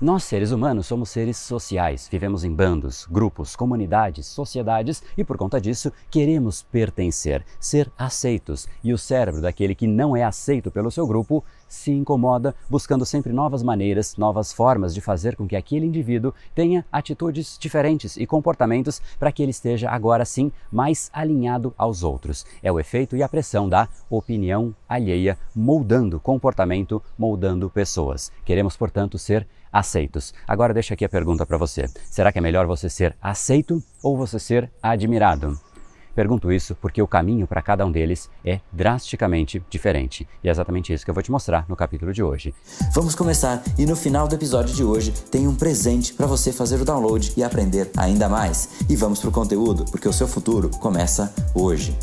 Nós, seres humanos, somos seres sociais, vivemos em bandos, grupos, comunidades, sociedades e, por conta disso, queremos pertencer, ser aceitos. E o cérebro daquele que não é aceito pelo seu grupo se incomoda, buscando sempre novas maneiras, novas formas de fazer com que aquele indivíduo tenha atitudes diferentes e comportamentos para que ele esteja agora sim mais alinhado aos outros. É o efeito e a pressão da opinião alheia moldando comportamento, moldando pessoas. Queremos, portanto, ser aceitos. Agora deixa aqui a pergunta para você. Será que é melhor você ser aceito ou você ser admirado? Pergunto isso porque o caminho para cada um deles é drasticamente diferente. E é exatamente isso que eu vou te mostrar no capítulo de hoje. Vamos começar e no final do episódio de hoje tem um presente para você fazer o download e aprender ainda mais. E vamos para o conteúdo, porque o seu futuro começa hoje.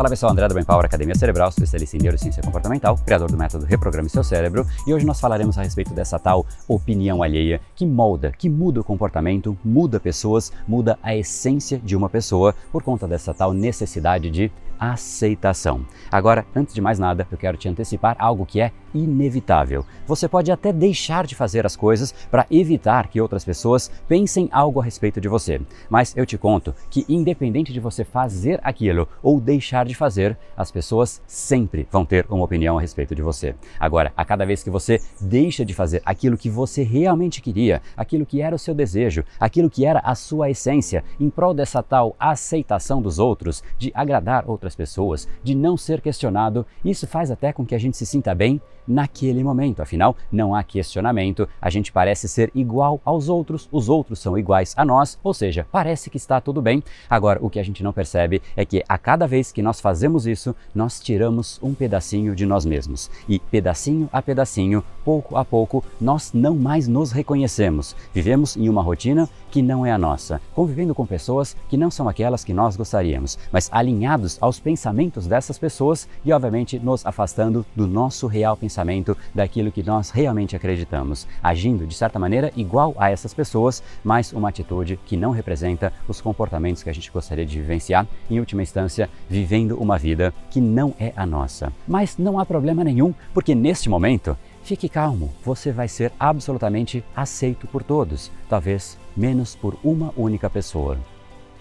Fala pessoal, André da Brain Power Academia Cerebral, especialista em neurociência comportamental, criador do método Reprograme Seu Cérebro, e hoje nós falaremos a respeito dessa tal opinião alheia que molda, que muda o comportamento, muda pessoas, muda a essência de uma pessoa por conta dessa tal necessidade de aceitação. Agora, antes de mais nada, eu quero te antecipar algo que é inevitável. Você pode até deixar de fazer as coisas para evitar que outras pessoas pensem algo a respeito de você. Mas eu te conto que, independente de você fazer aquilo ou deixar de fazer, as pessoas sempre vão ter uma opinião a respeito de você. Agora, a cada vez que você deixa de fazer aquilo que você realmente queria, aquilo que era o seu desejo, aquilo que era a sua essência, em prol dessa tal aceitação dos outros, de agradar outras outras pessoas, de não ser questionado, isso faz até com que a gente se sinta bem naquele momento. Afinal, não há questionamento, a gente parece ser igual aos outros, os outros são iguais a nós, ou seja, parece que está tudo bem. Agora, o que a gente não percebe é que a cada vez que nós fazemos isso, nós tiramos um pedacinho de nós mesmos. E pedacinho a pedacinho, pouco a pouco, nós não mais nos reconhecemos. Vivemos em uma rotina que não é a nossa, convivendo com pessoas que não são aquelas que nós gostaríamos, mas alinhados aos pensamentos dessas pessoas e, obviamente, nos afastando do nosso real pensamento, daquilo que nós realmente acreditamos, agindo de certa maneira igual a essas pessoas, mas uma atitude que não representa os comportamentos que a gente gostaria de vivenciar, em última instância, vivendo uma vida que não é a nossa. Mas não há problema nenhum, porque neste momento Fique calmo, você vai ser absolutamente aceito por todos, talvez menos por uma única pessoa: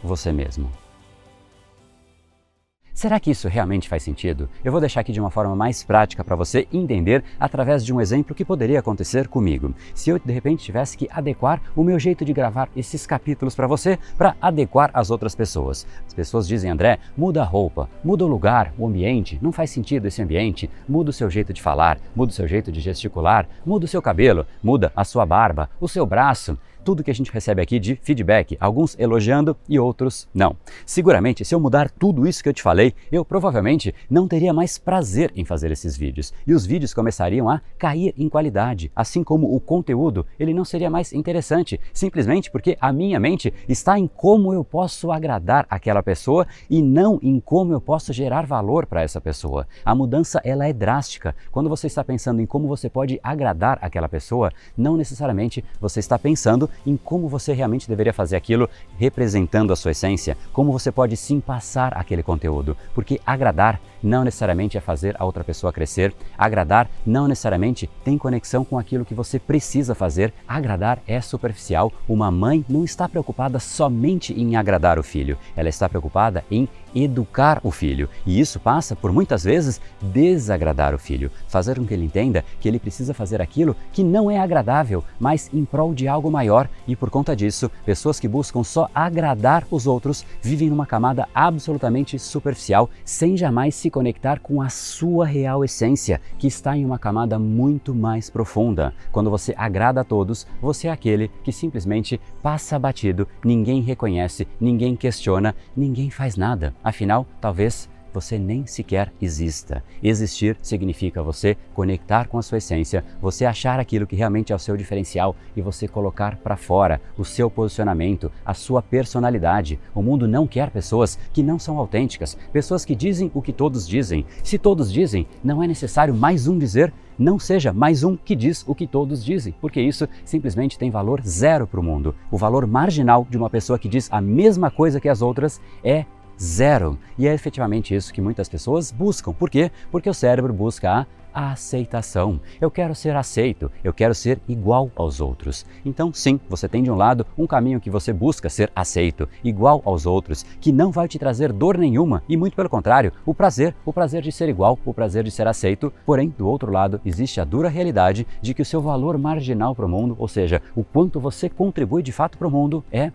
você mesmo. Será que isso realmente faz sentido? Eu vou deixar aqui de uma forma mais prática para você entender através de um exemplo que poderia acontecer comigo. Se eu de repente tivesse que adequar o meu jeito de gravar esses capítulos para você para adequar às outras pessoas. As pessoas dizem, André, muda a roupa, muda o lugar, o ambiente, não faz sentido esse ambiente, muda o seu jeito de falar, muda o seu jeito de gesticular, muda o seu cabelo, muda a sua barba, o seu braço tudo que a gente recebe aqui de feedback, alguns elogiando e outros não. Seguramente, se eu mudar tudo isso que eu te falei, eu provavelmente não teria mais prazer em fazer esses vídeos e os vídeos começariam a cair em qualidade, assim como o conteúdo, ele não seria mais interessante, simplesmente porque a minha mente está em como eu posso agradar aquela pessoa e não em como eu posso gerar valor para essa pessoa. A mudança ela é drástica. Quando você está pensando em como você pode agradar aquela pessoa, não necessariamente você está pensando em como você realmente deveria fazer aquilo representando a sua essência, como você pode sim passar aquele conteúdo, porque agradar não necessariamente é fazer a outra pessoa crescer, agradar não necessariamente tem conexão com aquilo que você precisa fazer, agradar é superficial. Uma mãe não está preocupada somente em agradar o filho, ela está preocupada em educar o filho. E isso passa por muitas vezes desagradar o filho, fazer com que ele entenda que ele precisa fazer aquilo que não é agradável, mas em prol de algo maior. E por conta disso, pessoas que buscam só agradar os outros vivem numa camada absolutamente superficial, sem jamais se conectar com a sua real essência, que está em uma camada muito mais profunda. Quando você agrada a todos, você é aquele que simplesmente passa batido, ninguém reconhece, ninguém questiona, ninguém faz nada. Afinal, talvez você nem sequer exista. Existir significa você conectar com a sua essência, você achar aquilo que realmente é o seu diferencial e você colocar para fora o seu posicionamento, a sua personalidade. O mundo não quer pessoas que não são autênticas, pessoas que dizem o que todos dizem. Se todos dizem, não é necessário mais um dizer não seja mais um que diz o que todos dizem, porque isso simplesmente tem valor zero para o mundo. O valor marginal de uma pessoa que diz a mesma coisa que as outras é zero. E é efetivamente isso que muitas pessoas buscam. Por quê? Porque o cérebro busca a aceitação. Eu quero ser aceito, eu quero ser igual aos outros. Então, sim, você tem de um lado um caminho que você busca ser aceito, igual aos outros, que não vai te trazer dor nenhuma e muito pelo contrário, o prazer, o prazer de ser igual, o prazer de ser aceito. Porém, do outro lado, existe a dura realidade de que o seu valor marginal para o mundo, ou seja, o quanto você contribui de fato para o mundo, é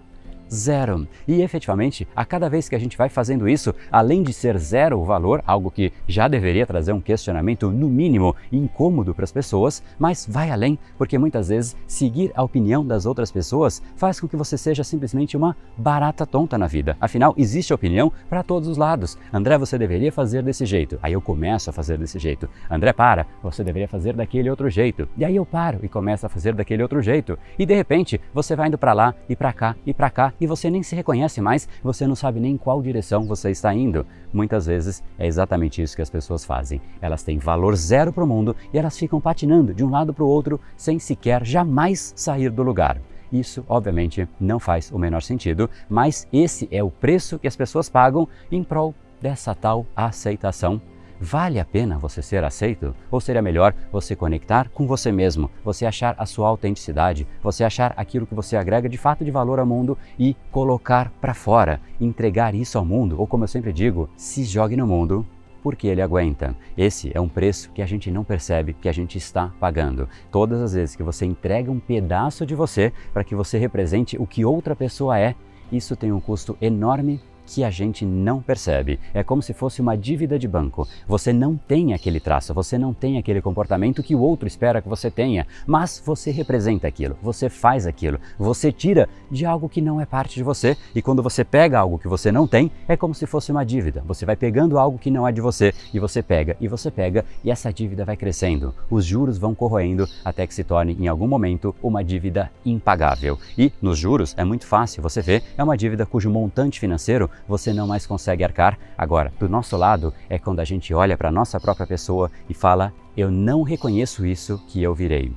zero. E efetivamente, a cada vez que a gente vai fazendo isso, além de ser zero o valor, algo que já deveria trazer um questionamento, no mínimo, incômodo para as pessoas, mas vai além, porque muitas vezes seguir a opinião das outras pessoas faz com que você seja simplesmente uma barata tonta na vida. Afinal, existe opinião para todos os lados. André, você deveria fazer desse jeito. Aí eu começo a fazer desse jeito. André, para, você deveria fazer daquele outro jeito. E aí eu paro e começo a fazer daquele outro jeito. E de repente, você vai indo para lá e para cá e para cá e você nem se reconhece mais, você não sabe nem em qual direção você está indo. Muitas vezes é exatamente isso que as pessoas fazem. Elas têm valor zero para o mundo e elas ficam patinando de um lado para o outro sem sequer jamais sair do lugar. Isso, obviamente, não faz o menor sentido, mas esse é o preço que as pessoas pagam em prol dessa tal aceitação Vale a pena você ser aceito? Ou seria melhor você conectar com você mesmo, você achar a sua autenticidade, você achar aquilo que você agrega de fato de valor ao mundo e colocar para fora, entregar isso ao mundo? Ou como eu sempre digo, se jogue no mundo porque ele aguenta. Esse é um preço que a gente não percebe que a gente está pagando. Todas as vezes que você entrega um pedaço de você para que você represente o que outra pessoa é, isso tem um custo enorme que a gente não percebe. É como se fosse uma dívida de banco. Você não tem aquele traço, você não tem aquele comportamento que o outro espera que você tenha, mas você representa aquilo, você faz aquilo, você tira de algo que não é parte de você. E quando você pega algo que você não tem, é como se fosse uma dívida. Você vai pegando algo que não é de você e você pega e você pega e essa dívida vai crescendo. Os juros vão corroendo até que se torne em algum momento uma dívida impagável. E nos juros é muito fácil, você vê, é uma dívida cujo montante financeiro você não mais consegue arcar. Agora, do nosso lado é quando a gente olha para a nossa própria pessoa e fala: Eu não reconheço isso que eu virei.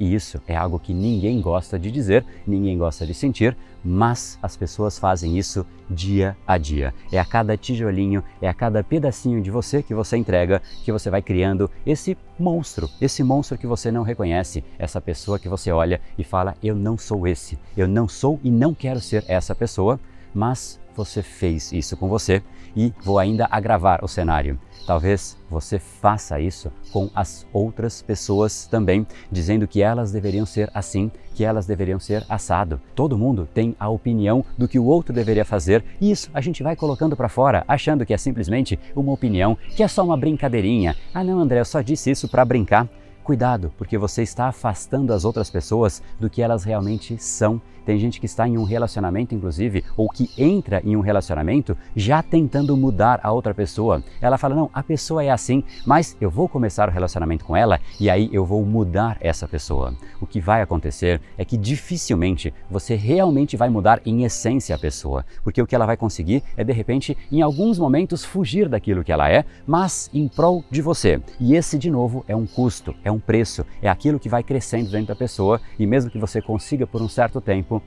E isso é algo que ninguém gosta de dizer, ninguém gosta de sentir, mas as pessoas fazem isso dia a dia. É a cada tijolinho, é a cada pedacinho de você que você entrega que você vai criando esse monstro, esse monstro que você não reconhece, essa pessoa que você olha e fala: Eu não sou esse, eu não sou e não quero ser essa pessoa, mas você fez isso com você e vou ainda agravar o cenário. Talvez você faça isso com as outras pessoas também, dizendo que elas deveriam ser assim, que elas deveriam ser assado. Todo mundo tem a opinião do que o outro deveria fazer e isso a gente vai colocando para fora, achando que é simplesmente uma opinião, que é só uma brincadeirinha. Ah, não, André, eu só disse isso para brincar. Cuidado, porque você está afastando as outras pessoas do que elas realmente são tem gente que está em um relacionamento, inclusive, ou que entra em um relacionamento já tentando mudar a outra pessoa. Ela fala: não, a pessoa é assim, mas eu vou começar o relacionamento com ela e aí eu vou mudar essa pessoa. O que vai acontecer é que dificilmente você realmente vai mudar em essência a pessoa, porque o que ela vai conseguir é de repente, em alguns momentos, fugir daquilo que ela é, mas em prol de você. E esse, de novo, é um custo, é um preço, é aquilo que vai crescendo dentro da pessoa e mesmo que você consiga por um certo tempo, tempo,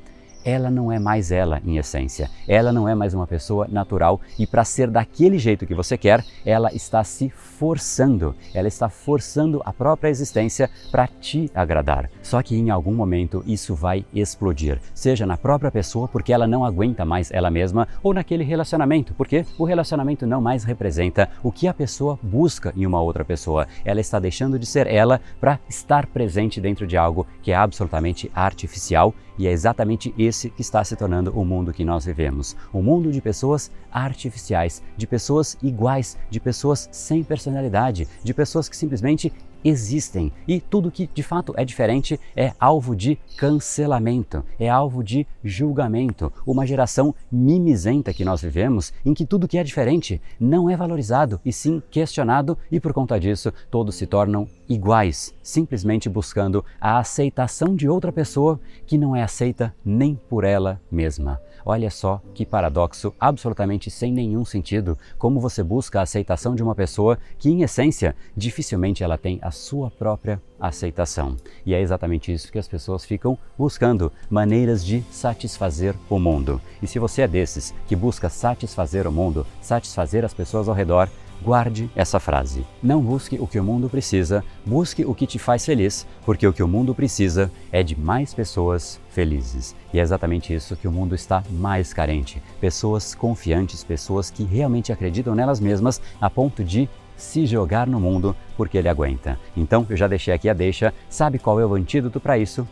ela não é mais ela em essência. Ela não é mais uma pessoa natural e para ser daquele jeito que você quer, ela está se forçando. Ela está forçando a própria existência para te agradar. Só que em algum momento isso vai explodir, seja na própria pessoa porque ela não aguenta mais ela mesma ou naquele relacionamento, porque o relacionamento não mais representa o que a pessoa busca em uma outra pessoa. Ela está deixando de ser ela para estar presente dentro de algo que é absolutamente artificial e é exatamente esse que está se tornando o mundo que nós vivemos. Um mundo de pessoas artificiais, de pessoas iguais, de pessoas sem personalidade, de pessoas que simplesmente existem e tudo que de fato é diferente é alvo de cancelamento, é alvo de julgamento. Uma geração mimizenta que nós vivemos em que tudo que é diferente não é valorizado e sim questionado e por conta disso todos se tornam iguais, simplesmente buscando a aceitação de outra pessoa que não é aceita nem por ela mesma. Olha só que paradoxo absolutamente sem nenhum sentido, como você busca a aceitação de uma pessoa que em essência dificilmente ela tem a sua própria aceitação. E é exatamente isso que as pessoas ficam buscando, maneiras de satisfazer o mundo. E se você é desses que busca satisfazer o mundo, satisfazer as pessoas ao redor, Guarde essa frase. Não busque o que o mundo precisa, busque o que te faz feliz, porque o que o mundo precisa é de mais pessoas felizes. E é exatamente isso que o mundo está mais carente: pessoas confiantes, pessoas que realmente acreditam nelas mesmas a ponto de se jogar no mundo porque ele aguenta. Então, eu já deixei aqui a deixa. Sabe qual é o antídoto para isso?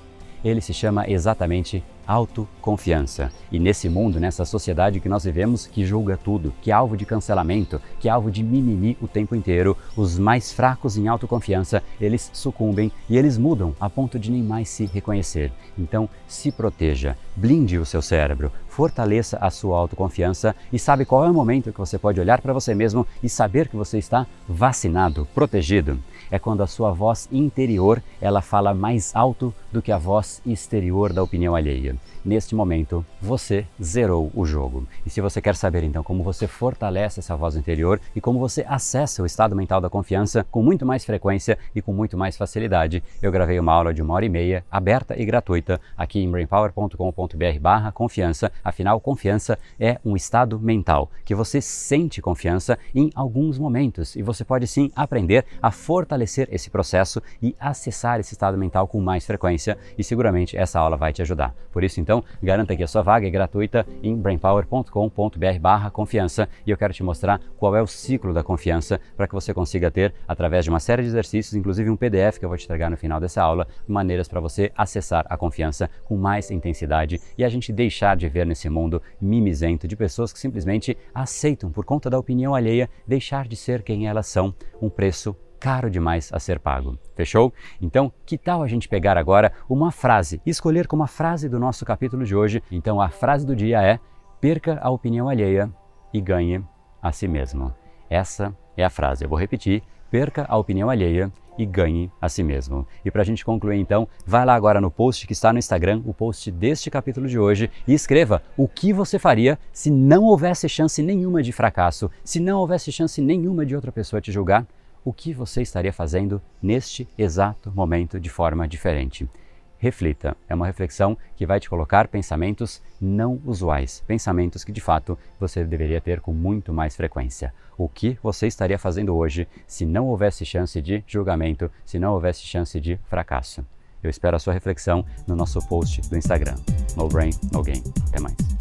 Ele se chama exatamente autoconfiança. E nesse mundo, nessa sociedade que nós vivemos, que julga tudo, que é alvo de cancelamento, que é alvo de mimimi o tempo inteiro, os mais fracos em autoconfiança, eles sucumbem e eles mudam a ponto de nem mais se reconhecer. Então, se proteja, blinde o seu cérebro, fortaleça a sua autoconfiança e sabe qual é o momento que você pode olhar para você mesmo e saber que você está vacinado, protegido. É quando a sua voz interior, ela fala mais alto do que a voz exterior da opinião alheia neste momento você zerou o jogo. E se você quer saber então como você fortalece essa voz interior e como você acessa o estado mental da confiança com muito mais frequência e com muito mais facilidade, eu gravei uma aula de uma hora e meia, aberta e gratuita, aqui em brainpower.com.br barra confiança. Afinal, confiança é um estado mental que você sente confiança em alguns momentos e você pode sim aprender a fortalecer esse processo e acessar esse estado mental com mais frequência e seguramente essa aula vai te ajudar. Por isso, então, garanta que a sua vaga é gratuita em brainpower.com.br confiança e eu quero te mostrar qual é o ciclo da confiança para que você consiga ter, através de uma série de exercícios, inclusive um PDF que eu vou te entregar no final dessa aula, maneiras para você acessar a confiança com mais intensidade e a gente deixar de ver nesse mundo mimizento de pessoas que simplesmente aceitam, por conta da opinião alheia, deixar de ser quem elas são, um preço caro demais a ser pago. Fechou? Então, que tal a gente pegar agora uma frase escolher como a frase do nosso capítulo de hoje? Então, a frase do dia é: perca a opinião alheia e ganhe a si mesmo. Essa é a frase. Eu vou repetir: perca a opinião alheia e ganhe a si mesmo. E para a gente concluir então, vai lá agora no post que está no Instagram, o post deste capítulo de hoje, e escreva o que você faria se não houvesse chance nenhuma de fracasso, se não houvesse chance nenhuma de outra pessoa te julgar o que você estaria fazendo neste exato momento de forma diferente. Reflita, é uma reflexão que vai te colocar pensamentos não usuais, pensamentos que de fato você deveria ter com muito mais frequência. O que você estaria fazendo hoje se não houvesse chance de julgamento, se não houvesse chance de fracasso? Eu espero a sua reflexão no nosso post do Instagram. No Brain, No Game. Até mais.